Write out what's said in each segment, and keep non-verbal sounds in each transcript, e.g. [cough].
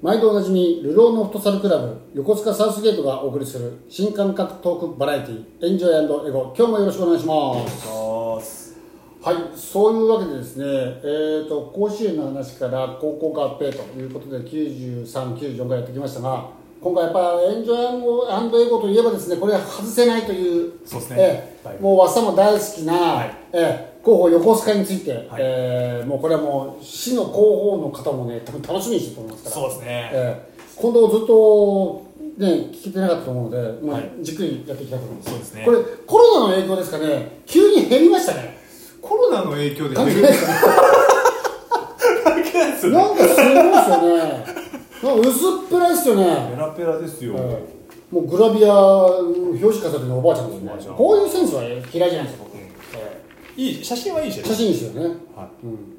毎度おなじみルローのフットサルクラブ横須賀サウスゲートがお送りする新感覚トークバラエティエンジョイエゴ。今日もよろしくお願いします。はいそういうわけでですね、えー、と甲子園の話から高校合併ということで9394回やってきましたが今回やっぱエンジョイエゴといえばですねこれは外せないというそうですね。えはいもう和さも大好きな、はい。えー広報横須賀について、はい。えーもうこれはもう市の広報の方もね多分楽しみにしてると思いますから。そうですね。えー今度ずっとね聞けてなかったと思うので、まあはい。じっくりやっていきたいと思います。そうですね。これコロナの影響ですかね。急に減りましたね。コロナの影響で関係ないですかなんかすごいですよね。なんか薄っぺらいですよペね、ラペラですよ、えーもうグラビア表紙飾ってるのおばあちゃんですね。こういうセンスは嫌いじゃないですかいい写真はいい写ー写真ですよね、はい。うん。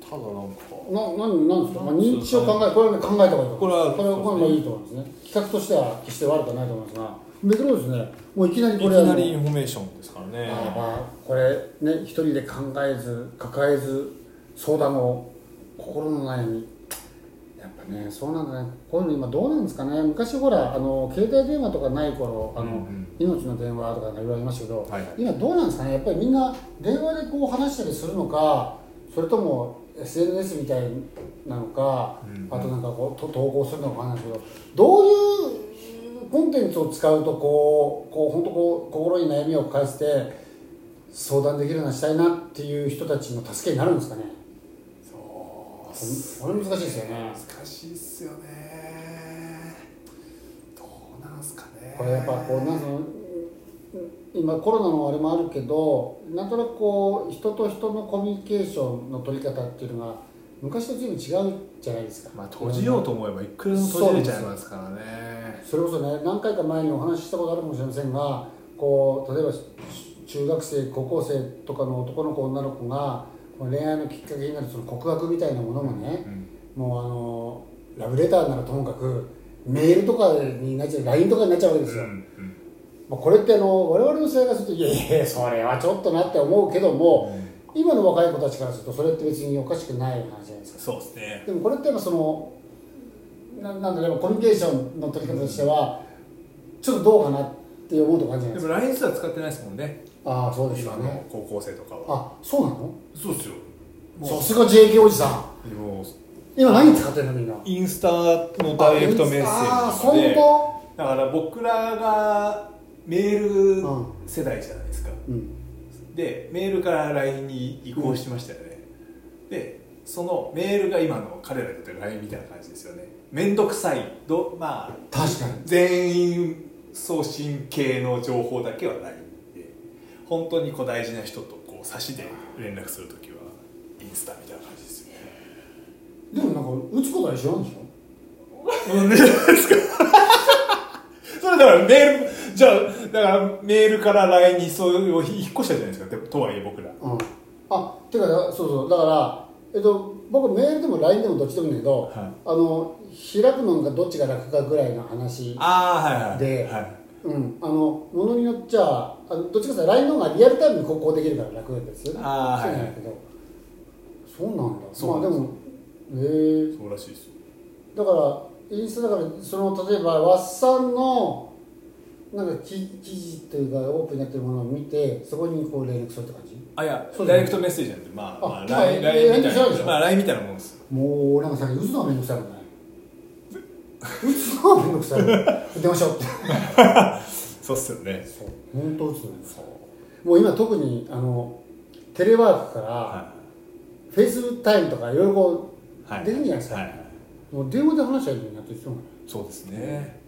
ただなんか。ななんなんですか、まあ、認知症考えこれはね考えた方がいいこれはこれはこれもいいと思いますね。企画としては決して悪くはないと思いますが。めくろですね。もういきなりいきこれはなりインフォメーションですからね。ああこれね一人で考えず抱えず相談を心の悩みねそうなんだね。こういうの今どうなんですかね。昔ほらあの携帯電話とかない頃あの、うんうん。命の電話とかいろいろありましたけど、はいはい。今どうなんですかね。やっぱりみんな電話でこう話したりするのかそれとも SNS みたいなのか、うんあとなんかこうと投稿するのかわかんないですけどどういうコンテンツを使うとこうこう本当こう心に悩みを返して相談できるようなしたいなっていう人たちの助けになるんですかねこれ難しいですよね。難しいっすよね。どうなんすかね。これやっぱこうなんその今コロナのあれもあるけどなんとなくこう人と人のコミュニケーションの取り方っていうのが昔と随分違うじゃないですか。まあ閉じようと思えばいくらでも閉じれちゃいますからね。それこそね何回か前にお話ししたことあるかもしれませんがこう例えば中学生高校生とかの男の子女の子がこの恋愛のきっかけになるその告白みたいなものもね、もうあのラブレターならともかくメールとかになっちゃう LINE とかになっちゃうわけですよ、まあ、これってあの我々の世代からするといやいやそれはちょっとなって思うけども、今の若い子たちからするとそれって別におかしくない話じゃないですか。そうですね。でもこれってやっぱそのななんだろうコミュニケーションの取り方としてはちょっとどうかなって思うとじゃないですか。でも LINE すら使ってないですもんね。ああそうですよ今のね高校生とかは。あそうなの？そうっすよ。もさすが JK おじさん。うもう今何使ってんの？みんな。インスタのダイレクトメッセージとかで。そういうこだから僕らがメール世代じゃないですか、とうん。でメールから LINE に移行しましたよね、でそのメールが今の彼らにとっての LINE みたいな感じですよね。面倒くさい。どまあ確かに。全員送信系の情報だけは LINE で本当にこう大事な人とこう差しで連絡するときはインスタみたいな感じですよね。でもなんか打つことは一緒なんでしょなん [laughs] ですか。それだからメールじゃあだからメールから LINE にそういう引っ越したじゃないですか。でとはいえ僕ら。うん。あてかそうそう。だからえっと僕メールでも LINE でもどっちでもいいんだけど、はい。あの開くのがどっちが楽かぐらいの話ああはいはいではい。うん、あのものによっちゃあのどっちかというと LINE の方がリアルタイムにこうできるから楽です。よねあーはいそうなんだけど。そうなんだ。そうなんです。まあでもへえそうらしいですよ。だからインスタだからその例えばワッサンのなんか記記事というかオープンになってるものを見てそこにこう連絡するって感じ？あいやそうダイレクトメッセージなんでまあ、まあ、あ LINE みたいな。まあ LINE みたいなもんです。もうなんかさ打つのはめんどくさいもんね。打つのはめんどくさい。出ましょう。っ [laughs] てそうっすよね。そう本当打つのもう今特にあのテレワークから、はFaceTime とかいろいろこいはい。できるんじゃないですか。はい。はいうもう電話で話しちゃうようになってる人もそうですね。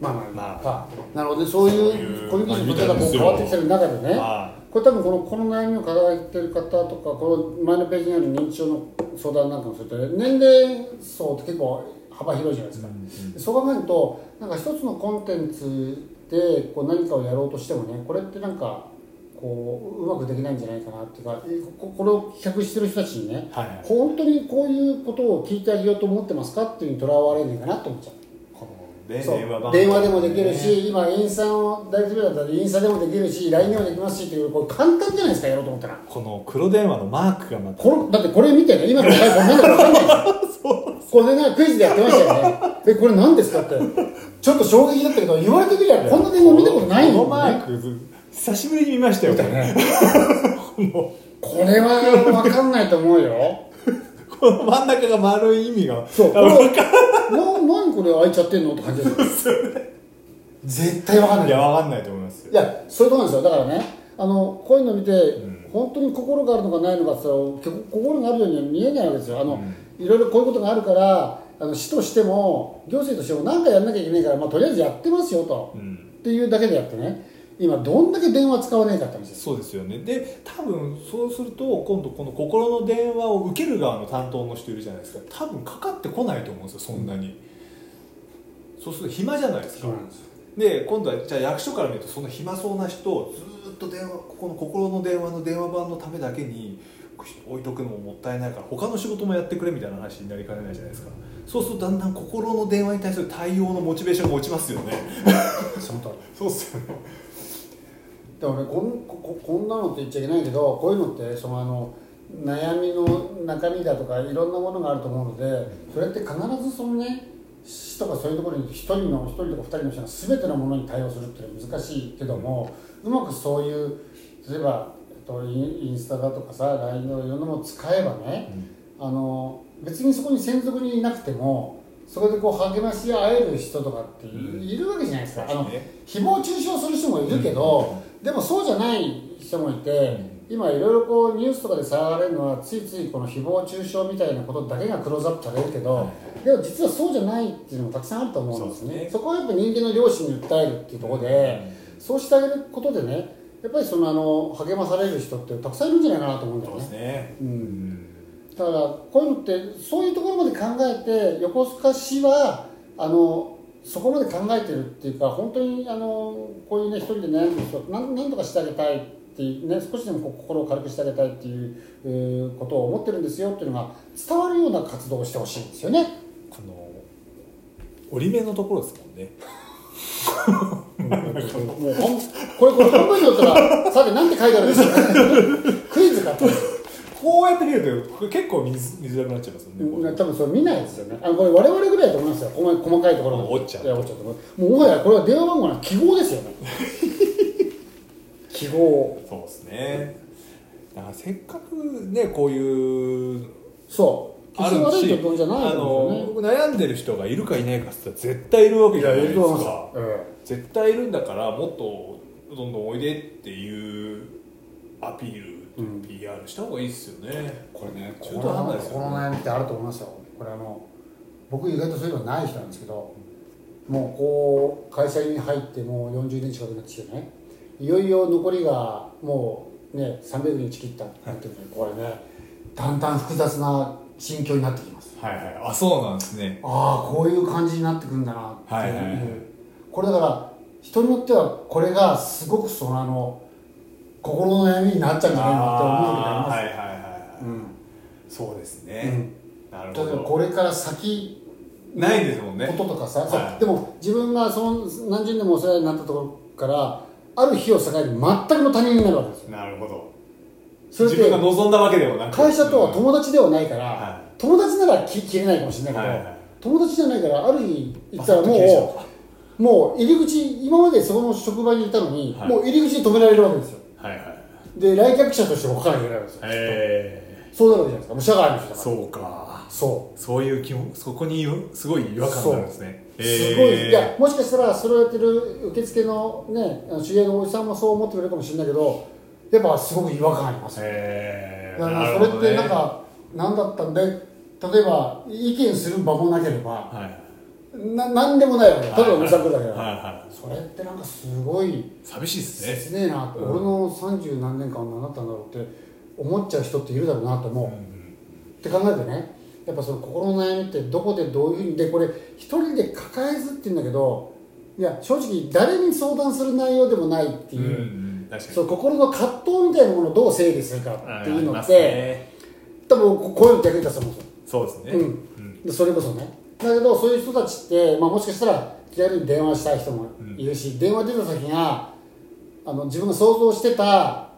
まあまあまあ。まあなるほどね。そういうコミュニケーションの取り方がこう変わってきてる中でね。はこれ多分このこの悩みを抱えてる方とかこの前のページにある認知症の相談なんかもするとね年齢層って結構幅広いじゃないですか、そう考えるとなん。か一つのコンテンツでこう何かをやろうとしてもねこれってなんかこううまくできないんじゃないかなっていうかここれを企画してる人たちにねはい。はい本当にこういうことを聞いてあげようと思ってますかっていうにとらわれないかなと思っちゃう電話電話でもできるし、今インスタの大学だったらインスタでもできるし LINE でもできますしっていうこれ簡単じゃないですかやろうと思ったら。この黒電話のマークがまた。これだってこれ見てね今の若い。子なんだか分かんない [laughs] これねクイズでやってましたよねでこれ何ですかってちょっと衝撃だったけど言われてみりゃこんな電話見たことないこのもんねマーク久しぶりに見ましたよねこれは分かんないと思うよこ [laughs] の真ん中が丸い意味が。そう。これあ分かな何これ開いちゃってんのって感じですよ [laughs] 絶対分かんない。い。や分かんないと思いますいやそういうとこなんですよ。だからねあのこういうの見て、ん。本当に心があるのかないのかって言ったら心があるようには見えないわけですよ。あの、いろいろこういうことがあるからあの市としても行政としても何かやんなきゃいけないから、まあ、とりあえずやってますよと、うん。っていうだけでやってね今どんだけ電話使わねえかって話です。よそうですよね。で多分そうすると今度この心の電話を受ける側の担当の人いるじゃないですか。多分かかってこないと思うんですよそんなに、そうすると暇じゃないですか。ですよ。で今度はじゃあ役所から見るとその暇そうな人をずーっと電話ここの心の電話の電話番のためだけに置いとくのももったいないから他の仕事もやってくれみたいな話になりかねないじゃないですか。そうするとだんだん心の電話に対する対応のモチベーションが落ちますよね。[laughs] そそうっすよねでもねこんこここんなのって言っちゃいけないけどこういうのってそのあの悩みの中身だとかいろんなものがあると思うのでそれって必ずそのね市とかそういうところに一人の一人とか二人の人が全てのものに対応するっていうのは難しいけどもうまくそういう例えば、えっと、インスタだとかさ LINE のいろんなものを使えばね、あの別にそこに専属にいなくてもそこでこう励まし合える人とかってい,、るわけじゃないですか。あのね誹謗中傷する人もいるけど、でもそうじゃない人もいて、今いろいろこうニュースとかで騒がれるのはついついこの誹謗中傷みたいなことだけがクローズアップされるけど、でも実はそうじゃないっていうのもたくさんあると思うんですね。ね。そこはやっぱ人間の良心に訴えるっていうところで、そうしてあげることでねやっぱりそのあの励まされる人ってたくさんいるんじゃないかなと思うんだよそうですね。ね。うん。だからこういうのってそういうところまで考えて横須賀市はあのそこまで考えてるっていうか本当にあのこういうね一人で悩んでる人なんなんとかしてあげたいっていうね少しでも心を軽くしてあげたいっていうえーことを思ってるんですよっていうのが伝わるような活動をしてほしいんですよね。この折り目のところですもんね [laughs] もうこれこれ本文にだったらさてなんて書いてあるんですかクイズかと。こうやって見ると結構見づらくなっちゃいますよね多分それ見ないですよね。あのこれ我々ぐらいだと思いますよ。細細かいところが折っちゃうちゃう。もうもはやこれは電話番号の記号ですよね。[laughs] 記号。そうですねだからせっかくねこういうそう。ある決して悪いしところじゃないあとの悩んでる人がいるかいないかっつったら絶対いるわけじゃないですかよ。え絶対いるんだからもっとどんどんおいでっていうアピール、うん PR した方がいいですよね。えこれね、中途半端ですよね。この悩みってあると思いますよ。これあの僕意外とそういうのない人なんですけど、もうこう会社に入ってもう40年近くなってきてね、いよいよ残りがもうね300日切ったっていうのにこれね、だんだん複雑な心境になってきます。はいはい。あそうなんですね。ああこういう感じになってくるんだなっていう、はいはいはい。これだから人によってはこれがすごくそのあの心の悩みになっちゃうんじゃないかって思う時ありますはいはいはいはい、うん。そうですね、なる例えばほどこれから先ないですもんね。こととかさ、はい。でも自分がその何十年もお世話になったところからある日を境に全くの他人になるわけですよ。なるほど。それ自分がって望んだわけでもなく。会社とは友達ではないから、は友達なら切切れないかもしれないけど、はいはい友達じゃないからある日行ったらもうもう入り口今までそこの職場にいたのに、はい。もう入り口で止められるわけですよで来客者として動かなきゃいけないわけですよ。へそうなるわけじゃないですか。もう社外の人だから。えそうか。そう。そういう気もそこにすごい違和感があるんですね。すごい、いやもしかしたらそれをやってる受付のねあの知り合いのおじさんもそう思ってくれるかもしれないけどやっぱすごく違和感あります。よへえだからそれってなんか何だったんで例えば意見する場もなければはいな何でもないわけだ。ただのうさんくだけだはいはい。それってなんかすごい寂しいですね。切ねえなって、うん。俺の三十何年間何だったんだろうって思っちゃう人っているだろうなと思う、って考えるとね。やっぱその心の悩みってどこでどういうふうにでこれ一人で抱えずって言うんだけどいや正直誰に相談する内容でもないってうんいうう、ん確かに。その心の葛藤みたいなものをどう整理するかっていうのって、ね。多分ここういうの役に立つと思うんそうですね。うん。うん。でそれこそねだけどそういう人たちって、まあ、もしかしたら気軽に電話したい人もいるし、電話出た先があの自分が想像してた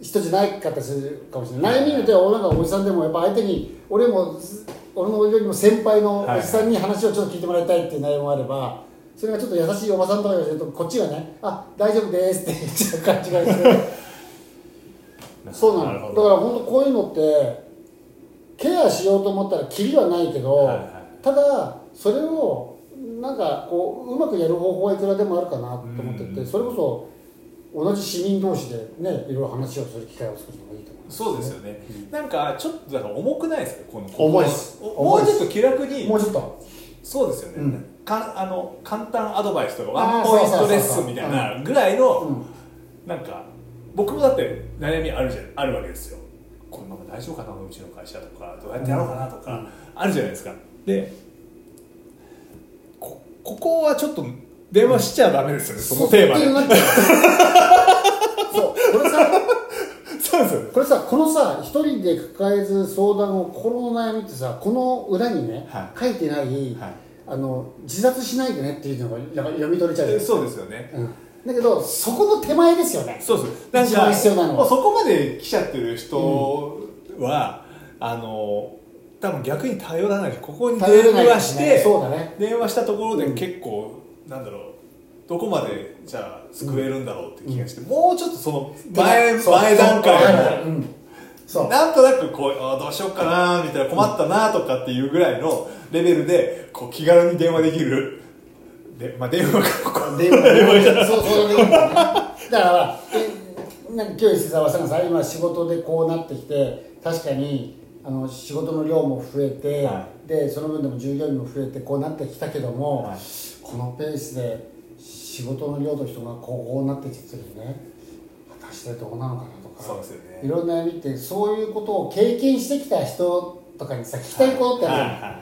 人じゃないかったりするかもしれない、悩みにては俺なんかおじさんでもやっぱ相手に俺もず俺のよりも先輩のおじさんに話をちょっと聞いてもらいたいっていう内容もあれば、それがちょっと優しいおばさんとかがするとこっちがね「あ大丈夫です」って言っちゃう感じがして。[laughs] そうなのだ。から本当こういうのってケアしようと思ったらキリはないけど、はいはいただそれをなんかこううまくやる方法はいくらでもあるかなと思ってて、うん。それこそ同じ市民同士でねいろいろ話をする機会を作るのがいいと思います。そうですよね、なんかちょっとだから重くないですか？この重いです。おもうちょっと気楽に。もうちょっと。そうですよね、うん。かあの簡単アドバイスとかワンポイントレッスンみたいなぐらいの、うん。なんか僕もだって悩みあるじゃあるわけですよ。このまま大丈夫かな？うちの会社とか。どうやってやろうかな？とか、うん。あるじゃないですかでこここはちょっと電話しちゃダメですよね、そのテーマで。そう。そうこれさそうですよね。これさこのさ一人で抱えず相談を心の悩みってさこの裏にね、はい。書いてない、はい。あの自殺しないでねっていうのがやっぱ読み取れちゃうそうですよね。うん、だけどそこの手前ですよね。そうですなんか必要なのそこまで来ちゃってる人は、あの多分逆に頼らない。しここに電話して、そうだね。電話したところで結構、なんだろうどこまでじゃあ救えるんだろうって気がして、もうちょっとその前前段階のうん。なんとなくこうあーどうしようかなみたいな困ったなとかっていうぐらいのレベルでこう気軽に電話できる。で、まあ、電話がここ。電話。電話だからえなんか今日石澤さんがさ今仕事でこうなってきて確かにあの仕事の量も増えて、はでその分でも従業員も増えてこうなってきたけども、はい。このペースで仕事の量と人がこうなってきてるね。果たしてどうなのかなとか。そうですよね。いろんな悩みってそういうことを経験してきた人とかにさ聞きたいことってあるじゃんはいはいは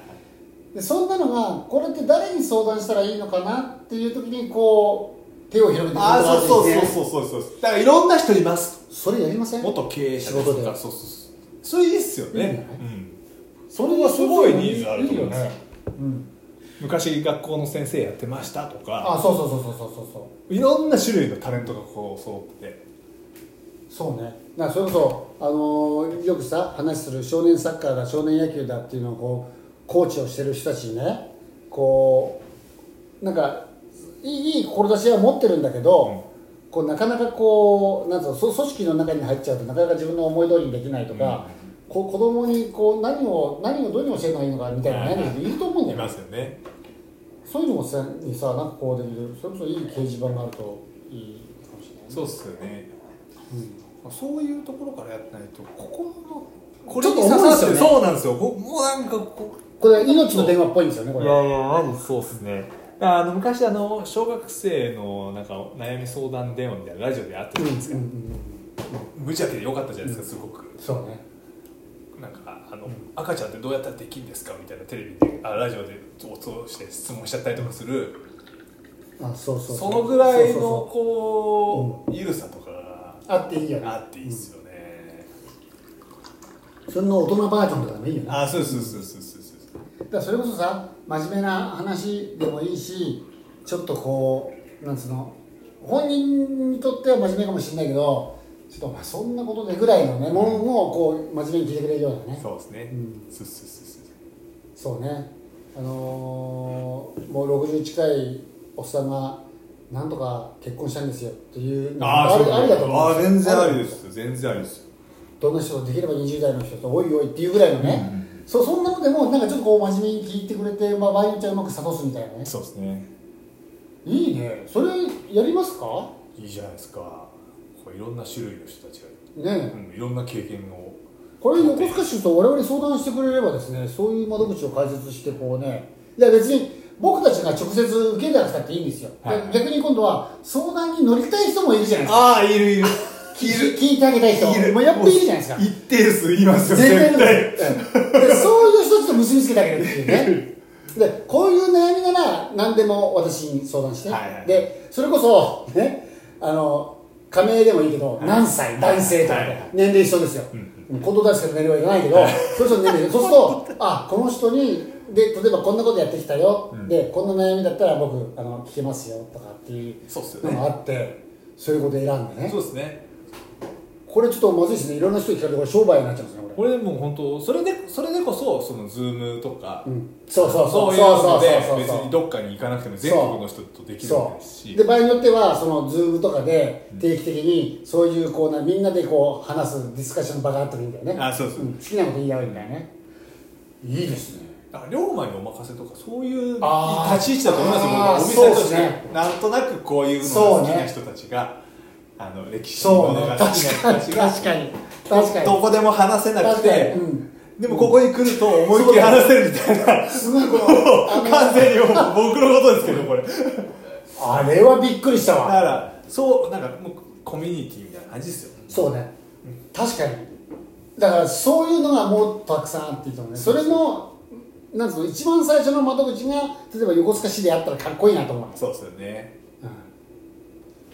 い。でそんなのがこれって誰に相談したらいいのかなっていう時にこう手を広げてくることあがああそうそうそうそうそうそう。だからいろんな人います。それやりません？元経営者です仕事で。とかそうそうそうそれいいっすよね。それはすごいニーズあると思いますいいよね、うん、昔学校の先生やってましたとか。あそうそうそうそうそうそう。そういろんな種類のタレントがこう揃ってて。そうね。だからそれこそ、あのーよくさ話する少年サッカーだ少年野球だっていうのをこうコーチをしてる人たちにねこうなんかいいいい志は持ってるんだけど、こうなかなかこうなんつう組織の中に入っちゃうとなかなか自分の思い通りにできないとか、こう子供にこう何を何をどうに教えるのがいいのかみたいな悩んでる人いると思うんだいよね。ますよね。そういうのもさにさなんかこうできるそれこそいい掲示板があるといいかもしれないね。そうっすよね。うんそういうところからやってないとここのこちょっとに刺さって重いっすよね。そうなんですよ。こもうなんかここれ命の電話っぽいんですよねこれ。いやいやそうっすねあの昔あの小学生のなんか悩み相談電話みたいなラジオであったじゃないですか、うんうんうん。無邪気でよかったじゃないですかすごく。そうね。なんかあの、赤ちゃんってどうやったらできるんですかみたいなテレビであラジオで通して質問しちゃったりとかする、あそうそうそのぐらいのそうそうこうゆるさとか。があっていいよね。あっていいっすよね、それの大人バージョンとかでもいいよね。あそうそうそうそうそうだそれこそさ真面目な話でもいいしちょっとこうなんつうの本人にとっては真面目かもしれないけどちょっとまあそんなことでぐらいのねものもこう真面目に聞いてくれるようなね。そうですね、うん。そうそうそうね。あのーもう60近いおっさんがなんとか結婚したんですよっていうのああありだと思うああ全然ありです。よ全然ありです。よどんな人できれば20代の人とおいおいっていうぐらいのね、そうそんなのでもなんかちょっとこう真面目に聞いてくれて、まあ、場合によっちゃうまく諭すみたいなね。そうですね。いいね。それやりますか？いいじゃないですか。こういろんな種類の人たちが、ねうん、いろんな経験を。これ横須賀市と我々に相談してくれればですねそういう窓口を開設してこうね。いや別に僕たちが直接受けなくたっていいんですよ、ではい。逆に今度は相談に乗りたい人もいるじゃないですか。ああいるいる聞聞いてあげたい人もうやっぱいるじゃないですか。一定数いますよ絶対でそういう人たちと結びつけてあげるっていうね。でこういう悩みなら何でも私に相談して、はいはいでそれこそねあの加盟でもいいけど、何歳男性とか、はい。はい年齢一緒ですよ、うん、子供たちから年齢はいかないけど、[laughs] そうすると年齢そうするとあこの人にで例えばこんなことやってきたよ、うん。でこんな悩みだったら僕あの聞けますよとかっていうのがあってそういうこと選んでね。そうですねこれちょっとまずいですね。いろんな人に聞かれてこれ商売になっちゃうんですねこれ。俺もう本当それでそれでこそそのZoomとか、うん。そうそうそうそうそうそうそう。そう別にどっかに行かなくても全国の人とできるわけですし。で場合によってはその Zoomとかで定期的にそういうこうなみんなでこう話すディスカッション場があってもいいんだよね。あそうそう、ん。好きなこと言い合うみたいなね。いいですね。だから龍馬にお任せとかそういう立ち位置だと思いますよ。お店として、ね。なんとなくこういうのそうねが好きな人たちが、あの歴史そうねものが好きな確かに。人たちが確かに。確かに。どこでも話せなくて、うん。でもここに来ると思いっきり話せるみたいな、すごい。完全に僕のことですけどこれ。だあれはびっくりしたかわらそうなんかもうコミュニティみたいな感じですよ。そうね。確かに。だからそういうのがもっとたくさんあっていいと思うね。それのなんつうの一番最初の窓口が例えば横須賀市であったらかっこいいなと思う。そうですよね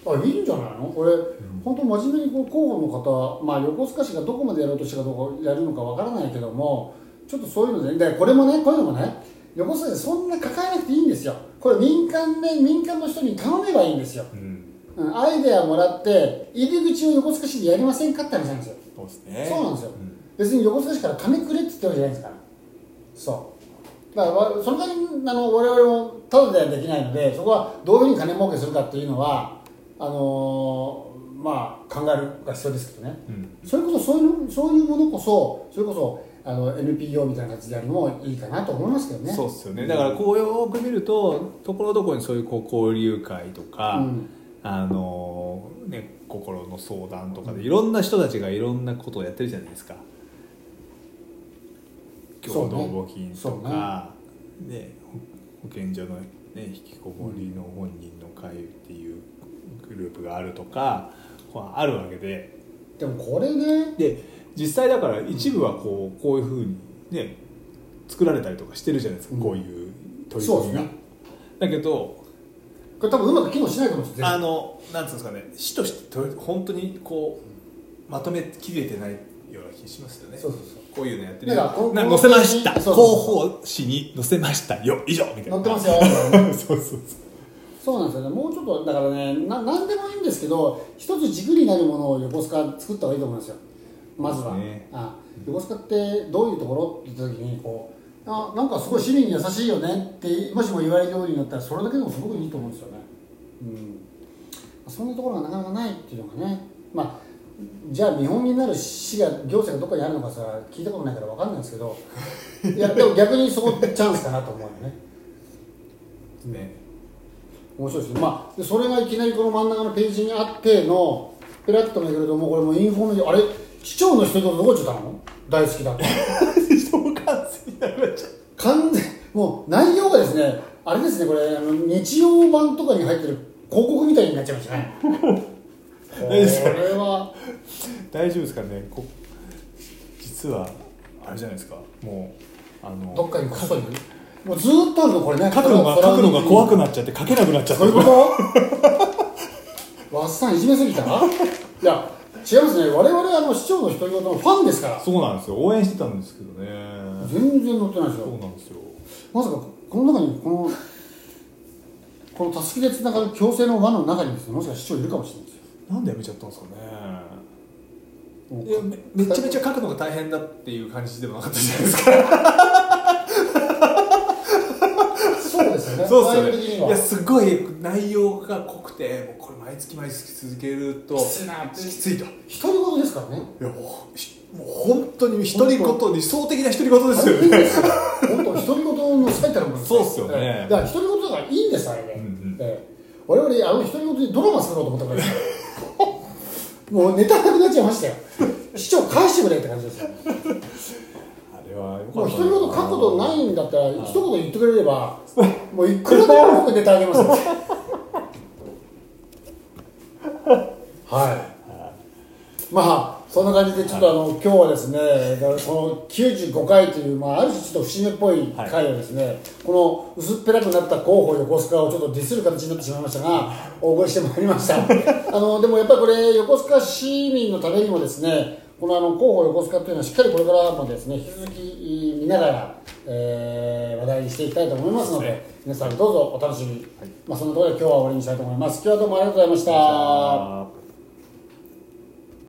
あいいんじゃないの？これ、本当真面目にこう候補の方、まあ、横須賀市がどこまでやろうとしたかどうかやるのかわからないけどもちょっとそういうのででこれもねこういうのもね横須賀でそんな抱えなくていいんですよ。これ民間で民間の人に頼めばいいんですよ、うん。うん、アイデアもらって入り口を横須賀市でやりませんかって話なんですよ。そうですね。そうなんですよ、ん。別に横須賀市から金くれって言ってるわけじゃないですから。そう。だからわその代わりあの我々もただではできないのでそこはどういうふうに金儲けするかっていうのはあのーまあ考えるが必要ですけどね。うん。それこそそういうのそういうものこそそれこそあの NPO みたいな形でやるのもいいかなと思いますけどね。そうですよね。だからこうよく見るとところどころにそういうこう交流会とか、うん。あのね心の相談とかでいろんな人たちがいろんなことをやってるじゃないですか。共同募金とか、ね保保健所の、ね、引きこもりの本人の会っていうグループがあるとか、こうあるわけで。でもこれねで実際だから一部はこうこういうふうにね作られたりとかしてるじゃないですか、うん。こういう取り組みが。ね。だけどこれ多分うまく機能しないと思うんですよあのなんつうんですかね市としてと本当にこうまとめきれてないような気しますよね。そうそうそう。こういうのやってるなこ載せました。広報誌に載せました。よ以上。みたいな。載ってますよ。[laughs] そうそうそうそうなんですよね。もうちょっとだからねな何でもいいんですけど一つ軸になるものを横須賀作った方がいいと思いますよ。まずは、ね。あ横須賀ってどういうところって言った時にこうあなんかすごい市民に優しいよねってもしも言われるようになったらそれだけでもすごくいいと思うんですよね。うん。そんなところがなかなかないっていうのがね。まあじゃあ見本になる市が行政がどこにあるのかさ聞いたことないから分かんないんですけど。いやでも逆にそこチャンスかなと思うよね。[laughs] ね面白いです。ね、まあ、でそれがいきなりこの真ん中のページにあってのペラッとめくるともうこれもうインフォメーションあれ市長の人とどこ行っちゃったの？大好きだ [laughs] 完全になくなっちゃう完全もう内容がですねあれですねこれあの日曜版とかに入ってる広告みたいになっちゃいましたね。[laughs] これ。大丈夫ですかは。大丈夫ですかね？こ実はあれじゃないですか？もうあのどっかにこっそりもうずーっとあるのこれね。書くのが書くのが怖くななっちゃって書けなくなっちゃってそういうこと？わっさんいじめすぎた？いや違いますね。我々あの市長の独り言のファンですから。そうなんですよ。応援してたんですけどね。全然載ってないですそうよなんですよ。まさかこの中にこのこのたすきでつながる強制の輪の中にですねもしかしたら市長いるかもしれないですよ。なんでやめちゃったんですかね。いやめめちゃめちゃ書くのが大変だっていう感じでもなかったじゃないですかそうですそうですよ内容的には。いねやすごい内容が濃くてもうこれ毎月毎月続けるときついなって。きついと。い独り言ですからね。やもうしもう本当に独り言理想的な独り言ですよね。本当独り言の最たるものですそうっすよね。ええ。だから独り言だからいいんですあれね、うんうん。ええ。我々あの独り言でドラマ作ろうと思ったから。[laughs] もうネタなくなっちゃいましたよ。市長返してくれって感じですよもう独り言書くことないんだったら一言言ってくれればもういくらでも僕ネタあげます。よはい。まあそんな感じでちょっとあの今日はですねだからこの95回という、まあ、ある種ちょっと節目っぽい回をですね、この薄っぺらくなった候補横須賀をちょっとディスる形になってしまいましたがお送りしてまいりました。[laughs] あのでもやっぱりこれ横須賀市民のためにもですねこのあの候補横須賀というのはしっかりこれからもですね引き続き見ながら、えー話題にしていきたいと思いますのでね。皆さんどうぞお楽しみに、まあ、そんなところで今日は終わりにしたいと思います。今日はどうもありがとうございました